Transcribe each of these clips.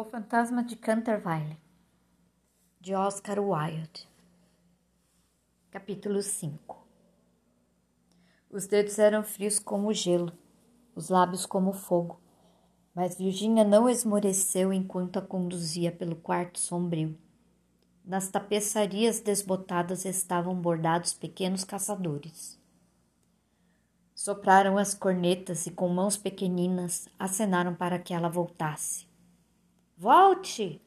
O Fantasma de Canterville, de Oscar Wilde. Capítulo 5 Os dedos eram frios como gelo, os lábios como fogo, mas Virginia não esmoreceu enquanto a conduzia pelo quarto sombrio. Nas tapeçarias desbotadas estavam bordados pequenos caçadores. Sopraram as cornetas e, com mãos pequeninas, acenaram para que ela voltasse. Volte!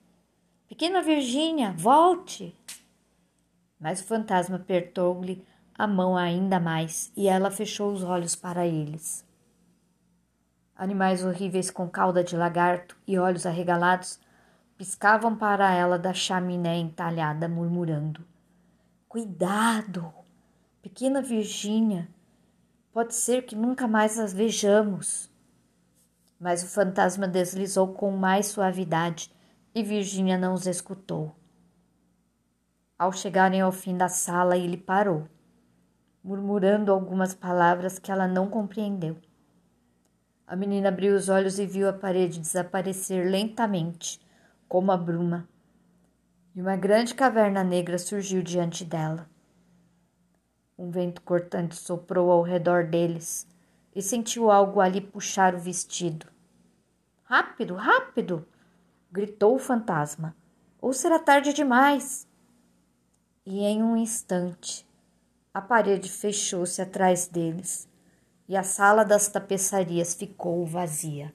Pequena Virgínia, volte! Mas o fantasma apertou-lhe a mão ainda mais e ela fechou os olhos para eles. Animais horríveis com cauda de lagarto e olhos arregalados piscavam para ela da chaminé entalhada, murmurando: Cuidado, pequena Virgínia, pode ser que nunca mais as vejamos mas o fantasma deslizou com mais suavidade e Virginia não os escutou. Ao chegarem ao fim da sala, ele parou, murmurando algumas palavras que ela não compreendeu. A menina abriu os olhos e viu a parede desaparecer lentamente, como a bruma, e uma grande caverna negra surgiu diante dela. Um vento cortante soprou ao redor deles e sentiu algo ali puxar o vestido. Rápido, rápido! gritou o fantasma. Ou será tarde demais? E em um instante a parede fechou-se atrás deles e a sala das tapeçarias ficou vazia.